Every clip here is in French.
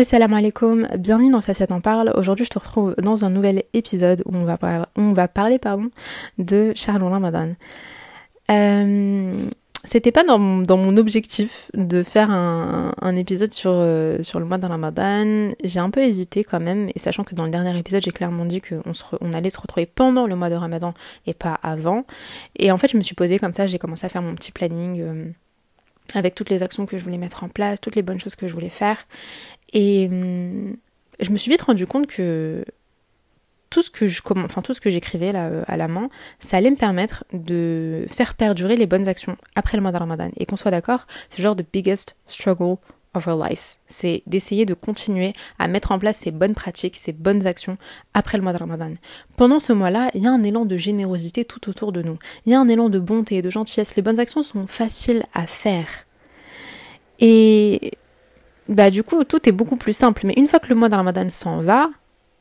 Assalamu alaikum, bienvenue dans Safia t'en parle. Aujourd'hui, je te retrouve dans un nouvel épisode où on va, parler, de Charles Ramadan. Euh, c'était pas dans mon, objectif de faire un, un épisode sur, euh, sur le mois de Ramadan. J'ai un peu hésité quand même, et sachant que dans le dernier épisode, j'ai clairement dit qu'on on allait se retrouver pendant le mois de Ramadan et pas avant. Et en fait, je me suis posée comme ça, j'ai commencé à faire mon petit planning. Euh, avec toutes les actions que je voulais mettre en place, toutes les bonnes choses que je voulais faire. Et hum, je me suis vite rendu compte que tout ce que je enfin tout ce que j'écrivais là à la main, ça allait me permettre de faire perdurer les bonnes actions après le mois de Ramadan. Et qu'on soit d'accord, c'est le genre de biggest struggle of our lives. C'est d'essayer de continuer à mettre en place ces bonnes pratiques, ces bonnes actions après le mois de Ramadan. Pendant ce mois-là, il y a un élan de générosité tout autour de nous. Il y a un élan de bonté et de gentillesse. Les bonnes actions sont faciles à faire. Et bah du coup tout est beaucoup plus simple. Mais une fois que le mois de Ramadan s'en va,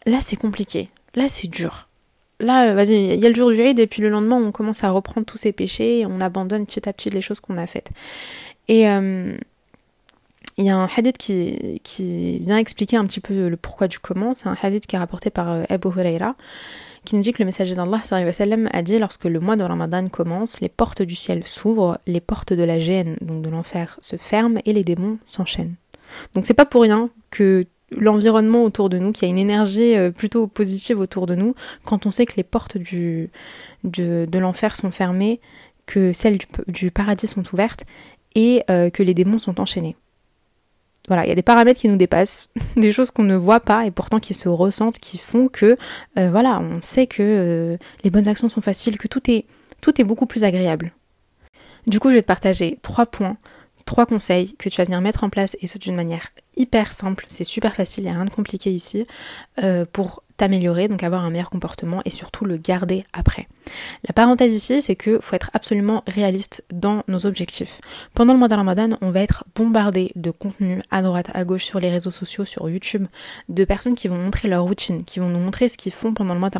là c'est compliqué, là c'est dur. Là, euh, vas-y, il y a le jour du Eid et puis le lendemain on commence à reprendre tous ses péchés et on abandonne petit à petit les choses qu'on a faites. Et euh, il y a un hadith qui, vient expliquer un petit peu le pourquoi du comment. C'est un hadith qui est rapporté par euh, Abu Huraira qui nous dit que le messager d'Allah a dit lorsque le mois de Ramadan commence, les portes du ciel s'ouvrent, les portes de la gêne, donc de l'enfer, se ferment et les démons s'enchaînent. Donc c'est pas pour rien que l'environnement autour de nous, qu'il y a une énergie euh, plutôt positive autour de nous, quand on sait que les portes de l'enfer sont fermées, que celles du, paradis sont ouvertes et euh, que les démons sont enchaînés. Voilà, il y a des paramètres qui nous dépassent, des choses qu'on ne voit pas et pourtant qui se ressentent, qui font que, euh, voilà, on sait que les bonnes actions sont faciles, que tout est, tout est beaucoup plus agréable. Du coup, je vais te partager trois points trois conseils que tu vas venir mettre en place et ce d'une manière hyper simple, c'est super facile, il n'y a rien de compliqué ici, euh, pour t'améliorer, donc avoir un meilleur comportement et surtout le garder après. La parenthèse ici, c'est que faut être absolument réaliste dans nos objectifs. Pendant le mois de on va être bombardé de contenu à droite, à gauche sur les réseaux sociaux, sur YouTube, de personnes qui vont montrer leur routine, qui vont nous montrer ce qu'ils font pendant le mois de.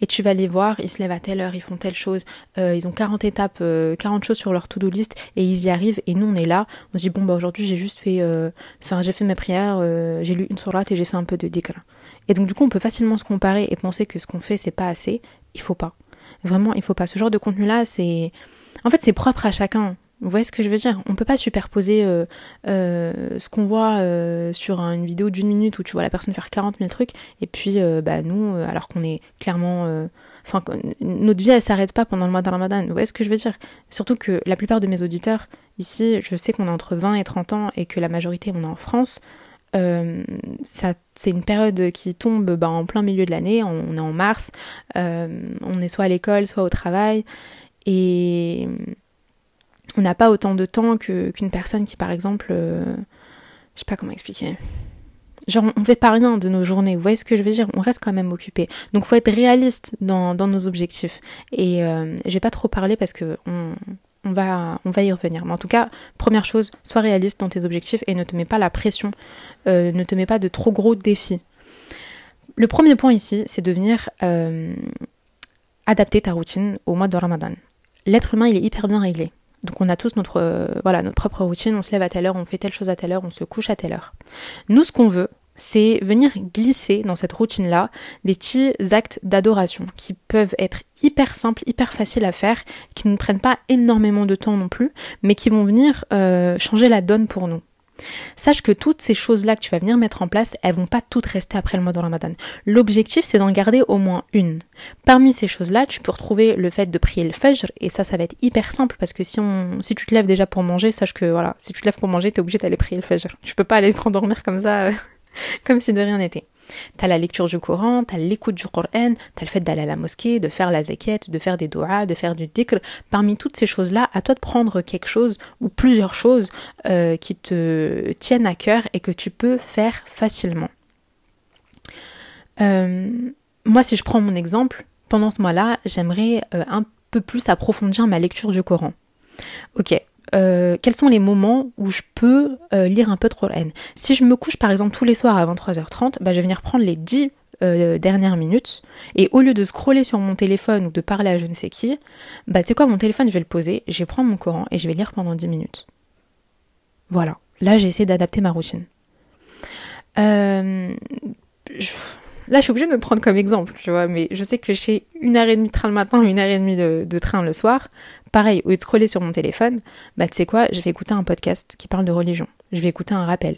Et tu vas les voir, ils se lèvent à telle heure, ils font telle chose, euh, ils ont 40 étapes, 40 euh, choses sur leur to-do list et ils y arrivent. Et nous, on est là, on se dit bon bah aujourd'hui j'ai juste fait, euh, enfin j'ai fait mes prières, j'ai lu une sourate et j'ai fait un peu de dhikr. Et donc du coup, on peut facilement se comparer et penser que ce qu'on fait, c'est pas assez. Il faut pas. Vraiment, il faut pas. Ce genre de contenu-là, c'est... En fait, c'est propre à chacun. Vous voyez ce que je veux dire? On peut pas superposer euh, euh, ce qu'on voit euh, sur une vidéo d'une minute où tu vois la personne faire 40 000 trucs et puis bah nous, alors qu'on est clairement... Enfin, notre vie, elle s'arrête pas pendant le mois de Ramadan. Vous voyez ce que je veux dire? Surtout que la plupart de mes auditeurs, ici, je sais qu'on est entre 20 et 30 ans et que la majorité, on est en France. Euh, c'est une période qui tombe bah, en plein milieu de l'année, on, est en mars, euh, on est soit à l'école, soit au travail, et on n'a pas autant de temps qu'une personne qui, par exemple, euh, je sais pas comment expliquer. Genre, on fait pas rien de nos journées, vous voyez ce que je veux dire? On reste quand même occupé. Donc, faut être réaliste dans, nos objectifs. Et je vais pas trop parler parce que on, on va, on va y revenir. Mais en tout cas, première chose, sois réaliste dans tes objectifs et ne te mets pas la pression, euh, ne te mets pas de trop gros défis. Le premier point ici, c'est de venir euh, adapter ta routine au mois de Ramadan. L'être humain, il est hyper bien réglé. Donc on a tous notre, euh, voilà, notre propre routine, on se lève à telle heure, on fait telle chose à telle heure, on se couche à telle heure. Nous, ce qu'on veut, c'est venir glisser dans cette routine-là des petits actes d'adoration qui peuvent être hyper simples, hyper faciles à faire, qui ne prennent pas énormément de temps non plus, mais qui vont venir euh, changer la donne pour nous. Sache que toutes ces choses-là que tu vas venir mettre en place, elles vont pas toutes rester après le mois de Ramadan. L'objectif, c'est d'en garder au moins une. Parmi ces choses-là, tu peux retrouver le fait de prier le Fajr, et ça, ça va être hyper simple, parce que si, on, si tu te lèves déjà pour manger, sache que voilà, si tu te lèves pour manger, tu es obligé d'aller prier le Fajr. Tu peux pas aller te rendormir comme ça. Comme si de rien n'était. T'as la lecture du Coran, t'as l'écoute du Coran, t'as le fait d'aller à la mosquée, de faire la zakat, de faire des doigts, de faire du dhikr. Parmi toutes ces choses-là, à toi de prendre quelque chose ou plusieurs choses euh, qui te tiennent à cœur et que tu peux faire facilement. Euh, moi, si je prends mon exemple, pendant ce mois-là, j'aimerais euh, un peu plus approfondir ma lecture du Coran. Ok, euh, quels sont les moments où je peux euh, lire un peu de Coran. Si je me couche par exemple tous les soirs à 23h30, bah, je vais venir prendre les 10 euh, dernières minutes et au lieu de scroller sur mon téléphone ou de parler à je ne sais qui, bah tu sais quoi, mon téléphone je vais le poser, je vais prendre mon Coran et je vais lire pendant 10 minutes. Voilà, là j'ai essayé d'adapter ma routine. Là, je suis obligée de me prendre comme exemple, tu vois, mais je sais que j'ai une heure et demie de train le matin, une heure et demie de, train le soir. Pareil, au lieu de scroller sur mon téléphone, bah tu sais quoi, je vais écouter un podcast qui parle de religion. Je vais écouter un rappel.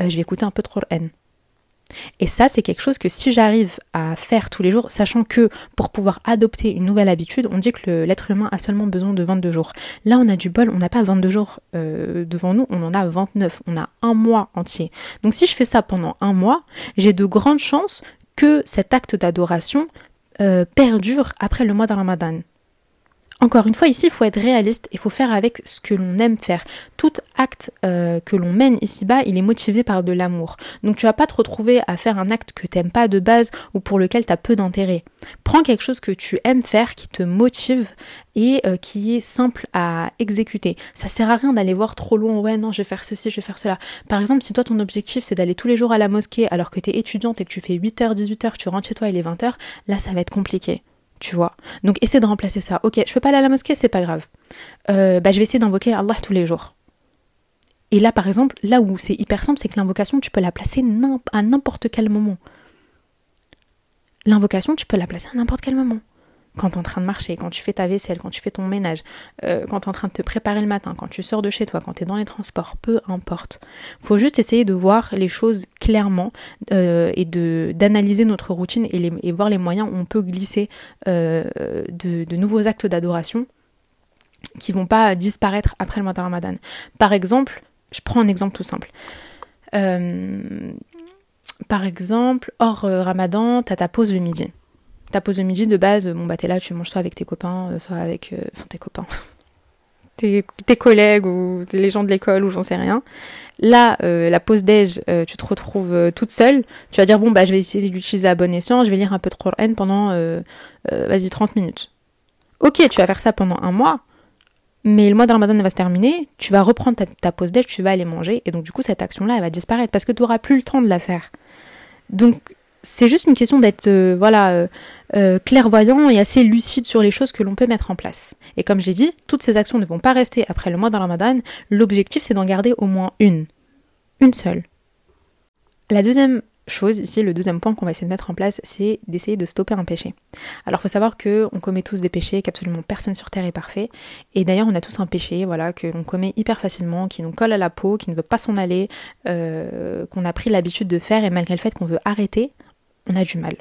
Euh, je vais écouter un peu de Qur'an. Et ça, c'est quelque chose que si j'arrive à faire tous les jours, sachant que pour pouvoir adopter une nouvelle habitude, on dit que l'être humain a seulement besoin de 22 jours. Là, on a du bol, on n'a pas 22 jours euh, devant nous, on en a 29, on a un mois entier. Donc si je fais ça pendant un mois, j'ai de grandes chances que cet acte d'adoration euh, perdure après le mois de Ramadan. Encore une fois, ici, il faut être réaliste, il faut faire avec ce que l'on aime faire. Tout acte euh, que l'on mène ici-bas, il est motivé par de l'amour. Donc tu vas pas te retrouver à faire un acte que tu n'aimes pas de base ou pour lequel tu as peu d'intérêt. Prends quelque chose que tu aimes faire, qui te motive et euh, qui est simple à exécuter. Ça sert à rien d'aller voir trop loin, ouais non, je vais faire ceci, je vais faire cela. Par exemple, si toi ton objectif c'est d'aller tous les jours à la mosquée alors que tu es étudiante et que tu fais 8h, 18h, tu rentres chez toi il est 20h, là ça va être compliqué tu vois. Donc essaie de remplacer ça. Ok, je peux pas aller à la mosquée, c'est pas grave. Euh, bah, je vais essayer d'invoquer Allah tous les jours. Et là, par exemple, là où c'est hyper simple, c'est que l'invocation, tu peux la placer à n'importe quel moment. L'invocation, tu peux la placer à n'importe quel moment quand tu es en train de marcher, quand tu fais ta vaisselle, quand tu fais ton ménage, euh, quand tu es en train de te préparer le matin, quand tu sors de chez toi, quand tu es dans les transports, peu importe. faut juste essayer de voir les choses clairement euh, et de d'analyser notre routine et, voir les moyens où on peut glisser euh, de, nouveaux actes d'adoration qui vont pas disparaître après le mois de Ramadan. Par exemple, je prends un exemple tout simple. par exemple, hors Ramadan, tu as ta pause le midi ta pause de midi de base, bon bah t'es là, tu manges soit avec tes copains, euh, soit avec. Euh, enfin tes copains. tes, collègues ou les gens de l'école ou j'en sais rien. Là, euh, la pause déj, tu te retrouves toute seule. Tu vas dire bon bah je vais essayer d'utiliser à bon escient, je vais lire un peu de Qur'an pendant vas-y 30 minutes. Ok, tu vas faire ça pendant un mois. Mais le mois de Ramadan va se terminer, tu vas reprendre ta, ta pause déj, tu vas aller manger, et donc du coup cette action-là, elle va disparaître parce que tu n'auras plus le temps de la faire. Donc c'est juste une question d'être euh, voilà euh, euh, clairvoyant et assez lucide sur les choses que l'on peut mettre en place. Et comme je l'ai dit, toutes ces actions ne vont pas rester après le mois de Ramadan. L'objectif c'est d'en garder au moins une, une seule. La deuxième chose ici, le deuxième point qu'on va essayer de mettre en place, c'est d'essayer de stopper un péché. Alors il faut savoir que on commet tous des péchés, qu'absolument personne sur terre est parfait. Et d'ailleurs on a tous un péché, voilà, que l'on commet hyper facilement, qui nous colle à la peau, qui ne veut pas s'en aller, qu'on a pris l'habitude de faire et malgré le fait qu'on veut arrêter, on a du mal.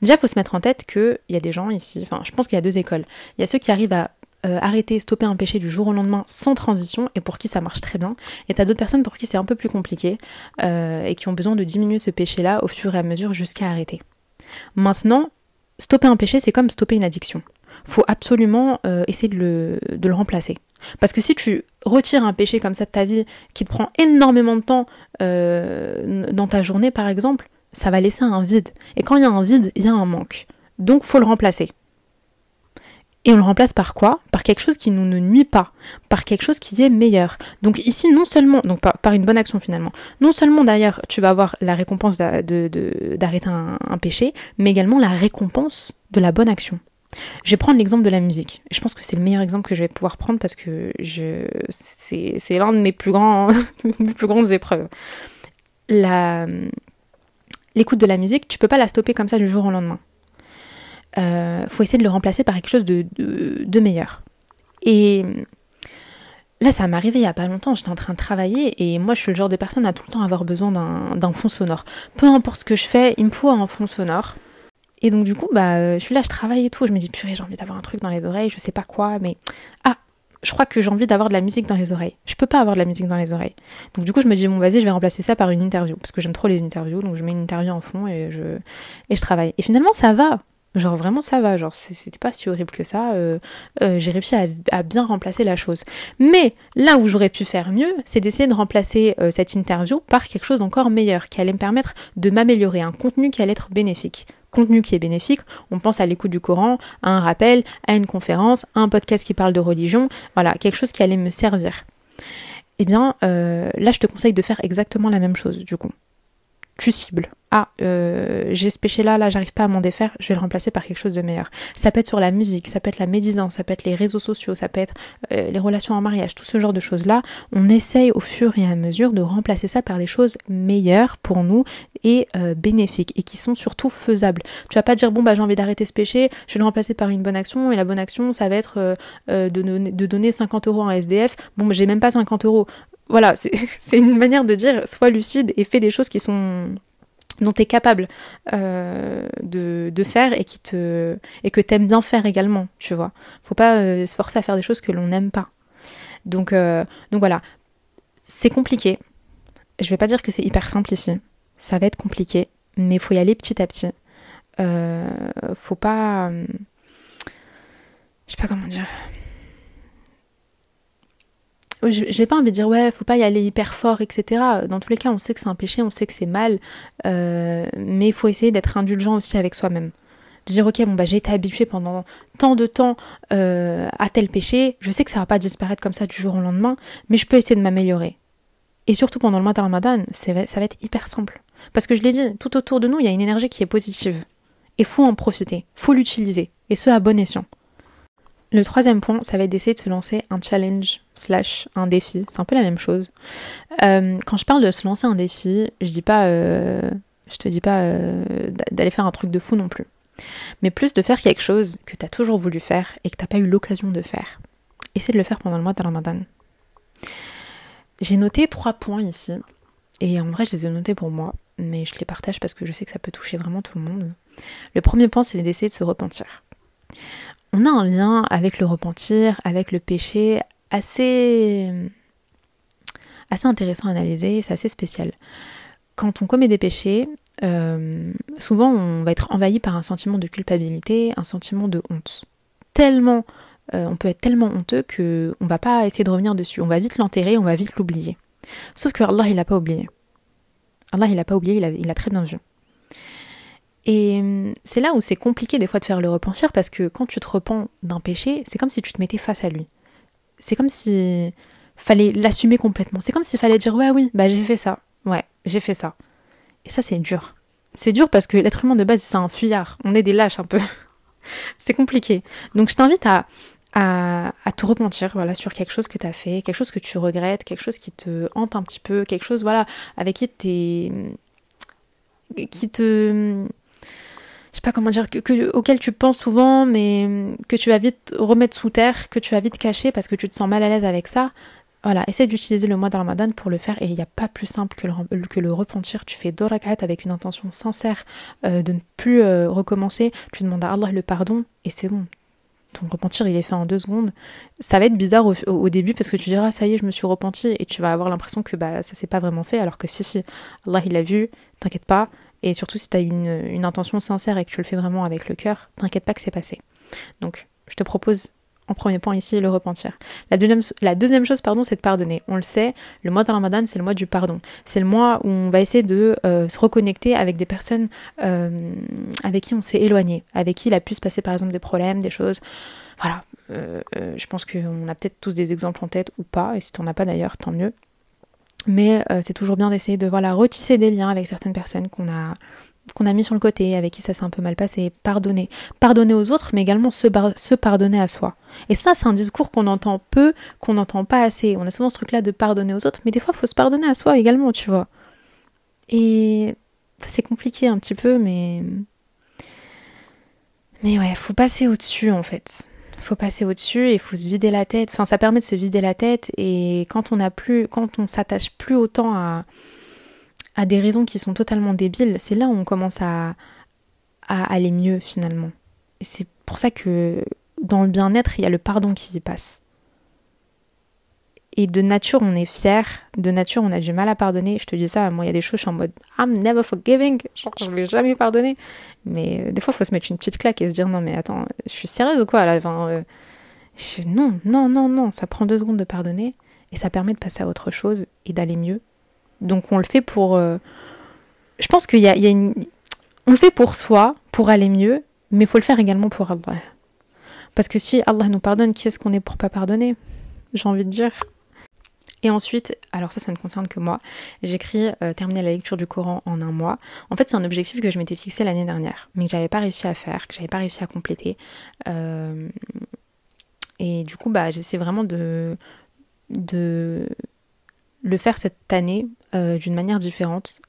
Déjà, il faut se mettre en tête qu'il y a des gens ici, enfin, je pense qu'il y a deux écoles. Il y a ceux qui arrivent à euh, arrêter, stopper un péché du jour au lendemain sans transition et pour qui ça marche très bien. Et t'as d'autres personnes pour qui c'est un peu plus compliqué euh, et qui ont besoin de diminuer ce péché-là au fur et à mesure jusqu'à arrêter. Maintenant, stopper un péché, c'est comme stopper une addiction. Faut absolument euh, essayer de le, de le remplacer. Parce que si tu retires un péché comme ça de ta vie qui te prend énormément de temps dans ta journée par exemple, ça va laisser un vide. Et quand il y a un vide, il y a un manque. Donc faut le remplacer. Et on le remplace par quoi? Par quelque chose qui nous ne nuit pas, par quelque chose qui est meilleur. Donc ici, non seulement, donc par, une bonne action finalement, non seulement d'ailleurs tu vas avoir la récompense d'arrêter un, péché, mais également la récompense de la bonne action. Je vais prendre l'exemple de la musique. Je pense que c'est le meilleur exemple que je vais pouvoir prendre parce que c'est, l'un de mes plus grands, mes plus grandes épreuves. La, l'écoute de la musique, tu peux pas la stopper comme ça du jour au lendemain. Euh, faut essayer de le remplacer par quelque chose de, de, meilleur. Et là, ça m'est arrivé il y a pas longtemps, j'étais en train de travailler et moi je suis le genre de personne à tout le temps avoir besoin d'un fond sonore. Peu importe ce que je fais, il me faut un fond sonore. Et donc du coup, bah, je suis là, je travaille et tout, je me dis purée, j'ai envie d'avoir un truc dans les oreilles, je sais pas quoi, mais ah, je crois que j'ai envie d'avoir de la musique dans les oreilles. Je peux pas avoir de la musique dans les oreilles. Donc du coup, je me dis bon, vas-y, je vais remplacer ça par une interview parce que j'aime trop les interviews, donc je mets une interview en fond et je et je travaille. Et finalement, ça va. Genre vraiment ça va, genre c'était pas si horrible que ça, euh, euh, j'ai réussi à, bien remplacer la chose. Mais là où j'aurais pu faire mieux, c'est d'essayer de remplacer euh, cette interview par quelque chose d'encore meilleur, qui allait me permettre de m'améliorer, un contenu qui allait être bénéfique contenu qui est bénéfique, on pense à l'écoute du Coran, à un rappel, à une conférence, à un podcast qui parle de religion, voilà, quelque chose qui allait me servir. Eh bien, euh, là, je te conseille de faire exactement la même chose, du coup. Tu cibles. Ah, euh, j'ai ce péché-là, là, j'arrive pas à m'en défaire, je vais le remplacer par quelque chose de meilleur. Ça peut être sur la musique, ça peut être la médisance, ça peut être les réseaux sociaux, ça peut être euh, les relations en mariage, tout ce genre de choses-là. On essaye au fur et à mesure de remplacer ça par des choses meilleures pour nous et euh, bénéfiques et qui sont surtout faisables. Tu vas pas dire, bon, bah, j'ai envie d'arrêter ce péché, je vais le remplacer par une bonne action et la bonne action, ça va être de, donner 50 euros en SDF. Bon, j'ai même pas 50 euros voilà, c'est une manière de dire sois lucide et fais des choses qui sont dont tu es capable euh, de, faire et qui te et que t'aimes bien faire également, tu vois. Faut pas euh, se forcer à faire des choses que l'on n'aime pas. Donc euh, donc voilà, c'est compliqué. Je vais pas dire que c'est hyper simple ici. Ça va être compliqué, mais faut y aller petit à petit. faut pas je sais pas comment dire j'ai pas envie de dire ouais, faut pas y aller hyper fort, etc. Dans tous les cas, on sait que c'est un péché, on sait que c'est mal, euh, mais il faut essayer d'être indulgent aussi avec soi-même. De dire ok, bon bah j'ai été habitué pendant tant de temps euh, à tel péché, je sais que ça va pas disparaître comme ça du jour au lendemain, mais je peux essayer de m'améliorer. Et surtout pendant le mois de Ramadan, ça va être hyper simple. Parce que je l'ai dit, tout autour de nous, il y a une énergie qui est positive. Et faut en profiter, faut l'utiliser, et ce à bon escient. Le troisième point, ça va être d'essayer de se lancer un challenge slash un défi. C'est un peu la même chose. Euh, quand je parle de se lancer un défi, je dis pas, euh, je te dis pas euh, d'aller faire un truc de fou non plus, mais plus de faire quelque chose que tu as toujours voulu faire et que t'as pas eu l'occasion de faire. Essaye de le faire pendant le mois de Ramadan. J'ai noté trois points ici, et en vrai je les ai notés pour moi, mais je les partage parce que je sais que ça peut toucher vraiment tout le monde. Le premier point, c'est d'essayer de se repentir on a un lien avec le repentir, avec le péché assez, assez intéressant à analyser, c'est assez spécial. Quand on commet des péchés, euh, souvent on va être envahi par un sentiment de culpabilité, un sentiment de honte. Tellement, euh, on peut être tellement honteux que on va pas essayer de revenir dessus. On va vite l'enterrer, on va vite l'oublier. Sauf que Allah il a pas oublié. Allah il a pas oublié, il a très bien vu. Et hum, c'est là où c'est compliqué des fois de faire le repentir parce que quand tu te repens d'un péché, c'est comme si tu te mettais face à lui. C'est comme si fallait l'assumer complètement. C'est comme s'il fallait dire ouais oui, bah j'ai fait ça. Ouais, j'ai fait ça. Et ça c'est dur. C'est dur parce que l'être humain de base c'est un fuyard. On est des lâches un peu. c'est compliqué. Donc je t'invite à, à, à, te repentir voilà, sur quelque chose que tu as fait, quelque chose que tu regrettes, quelque chose qui te hante un petit peu, quelque chose voilà, avec qui t'es qui te je sais pas comment dire, que, auquel tu penses souvent, mais que tu vas vite remettre sous terre, que tu vas vite cacher parce que tu te sens mal à l'aise avec ça. Voilà, essaie d'utiliser le mois de Ramadan pour le faire et il n'y a pas plus simple que le, que le repentir. Tu fais dorakat avec une intention sincère euh, de ne plus euh, recommencer. Tu demandes à Allah le pardon et c'est bon. Ton repentir, il est fait en deux secondes. Ça va être bizarre au, début parce que tu diras, ça y est, je me suis repenti et tu vas avoir l'impression que bah, ça s'est pas vraiment fait alors que si, si, Allah il l'a vu, t'inquiète pas, et surtout, si tu as une, intention sincère et que tu le fais vraiment avec le cœur, t'inquiète pas que c'est passé. Donc, je te propose en premier point ici le repentir. La deuxième, la deuxième chose, pardon, c'est de pardonner. On le sait, le mois de Ramadan, c'est le mois du pardon. C'est le mois où on va essayer de euh, se reconnecter avec des personnes euh, avec qui on s'est éloigné, avec qui il a pu se passer par exemple des problèmes, des choses. Voilà. Euh, je pense qu'on a peut-être tous des exemples en tête ou pas, et si tu n'en as pas d'ailleurs, tant mieux. Mais euh, c'est toujours bien d'essayer de voilà retisser des liens avec certaines personnes qu'on a qu'on a mis sur le côté, avec qui ça s'est un peu mal passé, pardonner. Pardonner aux autres, mais également se, se pardonner à soi. Et ça, c'est un discours qu'on entend peu, qu'on n'entend pas assez. On a souvent ce truc-là de pardonner aux autres, mais des fois, il faut se pardonner à soi également, tu vois. Et ça, c'est compliqué un petit peu, mais... Mais ouais, faut passer au-dessus, en fait faut passer au-dessus et il faut se vider la tête. Enfin, ça permet de se vider la tête et quand on a plus, quand on s'attache plus autant à, à des raisons qui sont totalement débiles, c'est là où on commence à, à aller mieux finalement. Et c'est pour ça que dans le bien-être, il y a le pardon qui y passe. Et de nature, on est fier. De nature, on a du mal à pardonner. Je te dis ça, moi, il y a des choses, je suis en mode I'm never forgiving. Genre, je vais jamais pardonner. Mais euh, des fois, il faut se mettre une petite claque et se dire non, mais attends, je suis sérieuse ou quoi là euh, Non, non, non, non. Ça prend deux secondes de pardonner et ça permet de passer à autre chose et d'aller mieux. Donc, on le fait pour. Euh, je pense qu'il y a, une. On le fait pour soi, pour aller mieux, mais il faut le faire également pour Allah. Parce que si Allah nous pardonne, qui est-ce qu'on est pour pas pardonner? J'ai envie de dire. Et ensuite, alors ça, ça ne concerne que moi, j'écris euh, terminer la lecture du Coran en un mois. En fait, c'est un objectif que je m'étais fixé l'année dernière, mais que j'avais pas réussi à faire, que j'avais pas réussi à compléter. Euh, et du coup, bah, j'essaie vraiment de, de le faire cette année euh, d'une manière différente,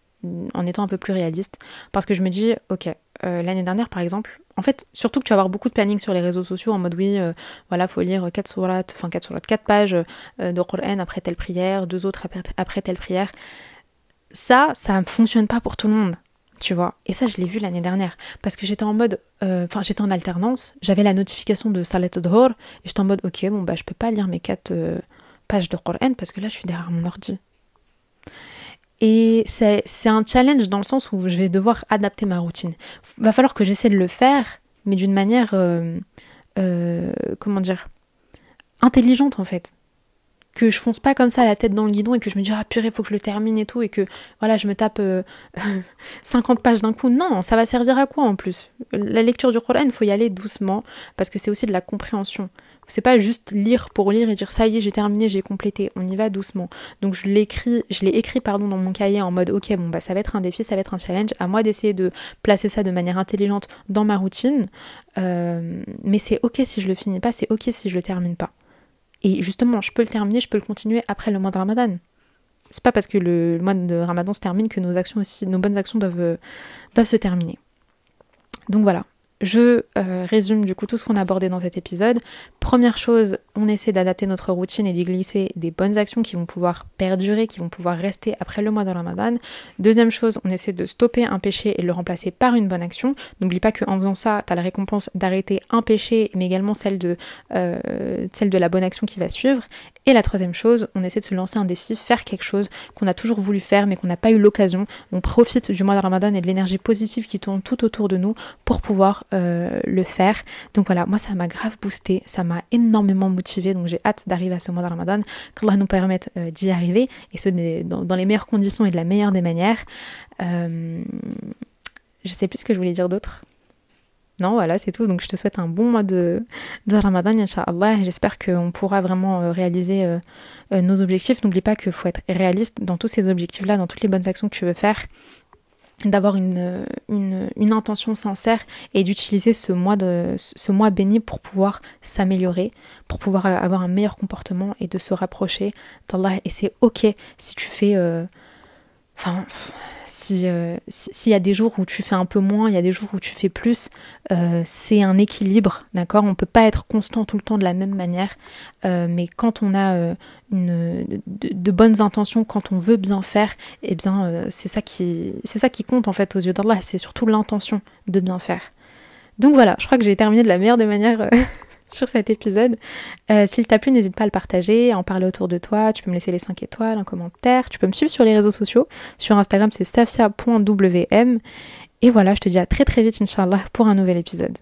en étant un peu plus réaliste, parce que je me dis, ok, l'année dernière par exemple, en fait, surtout que tu vas avoir beaucoup de planning sur les réseaux sociaux en mode oui, euh, voilà, faut lire 4 surat, enfin 4 surat, 4 pages euh, de Qur'an après telle prière, deux autres après, telle prière. Ça, ça ne fonctionne pas pour tout le monde, tu vois. Et ça, je l'ai vu l'année dernière. Parce que j'étais en mode, euh, enfin, j'étais en alternance, j'avais la notification de Salat Dhor, et j'étais en mode, ok, bon, bah, je peux pas lire mes 4 pages de Qur'an parce que là, je suis derrière mon ordi. Et c'est un challenge dans le sens où je vais devoir adapter ma routine. Va falloir que j'essaie de le faire, mais d'une manière, euh, euh, comment dire, intelligente en fait. Que je fonce pas comme ça la tête dans le guidon et que je me dis ah purée faut que je le termine et tout et que voilà je me tape 50 euh, pages d'un coup. Non, ça va servir à quoi en plus? La lecture du Coran, faut y aller doucement parce que c'est aussi de la compréhension. C'est pas juste lire pour lire et dire ça y est, j'ai terminé, j'ai complété. On y va doucement. Donc je l'écris, je l'ai écrit pardon dans mon cahier en mode ok bon bah ça va être un défi, ça va être un challenge. À moi d'essayer de placer ça de manière intelligente dans ma routine. Euh, mais c'est ok si je le finis pas, c'est ok si je le termine pas. Et justement, je peux le terminer, je peux le continuer après le mois de Ramadan. C'est pas parce que le mois de Ramadan se termine que nos actions aussi, nos bonnes actions doivent, doivent se terminer. Donc voilà, je euh, résume du coup tout ce qu'on a abordé dans cet épisode. Première chose, on essaie d'adapter notre routine et d'y glisser des bonnes actions qui vont pouvoir perdurer, qui vont pouvoir rester après le mois de Ramadan. Deuxième chose, on essaie de stopper un péché et le remplacer par une bonne action. N'oublie pas qu'en faisant ça, tu as la récompense d'arrêter un péché, mais également celle de, euh, celle de la bonne action qui va suivre. Et la troisième chose, on essaie de se lancer un défi, faire quelque chose qu'on a toujours voulu faire mais qu'on n'a pas eu l'occasion. On profite du mois de Ramadan et de l'énergie positive qui tourne tout autour de nous pour pouvoir euh, le faire. Donc voilà, moi ça m'a grave boosté, ça m'a énormément motivé. Donc j'ai hâte d'arriver à ce mois de Ramadan, qu'Allah nous permette euh, d'y arriver et ce dans, les meilleures conditions et de la meilleure des manières. Euh, je sais plus ce que je voulais dire d'autre. Non, voilà, c'est tout. Donc je te souhaite un bon mois de, de Ramadan, Inch'Allah. J'espère qu'on pourra vraiment réaliser nos objectifs. N'oublie pas qu'il faut être réaliste dans tous ces objectifs-là, dans toutes les bonnes actions que tu veux faire d'avoir une, une, intention sincère et d'utiliser ce mois de ce mois béni pour pouvoir s'améliorer, pour pouvoir avoir un meilleur comportement et de se rapprocher d'Allah. Et c'est ok si tu fais euh, enfin euh, si s'il y a des jours où tu fais un peu moins, il y a des jours où tu fais plus, euh, c'est un équilibre, d'accord? On peut pas être constant tout le temps de la même manière, euh, mais quand on a une, de, bonnes intentions, quand on veut bien faire, eh bien c'est ça qui c'est ça qui compte en fait aux yeux d'Allah, c'est surtout l'intention de bien faire. Donc voilà, je crois que j'ai terminé de la meilleure des manières sur cet épisode. Euh, S'il t'a plu, n'hésite pas à le partager, à en parler autour de toi. Tu peux me laisser les 5 étoiles, un commentaire. Tu peux me suivre sur les réseaux sociaux. Sur Instagram, c'est safia.wm. Et voilà, je te dis à très très vite, Inch'Allah, pour un nouvel épisode.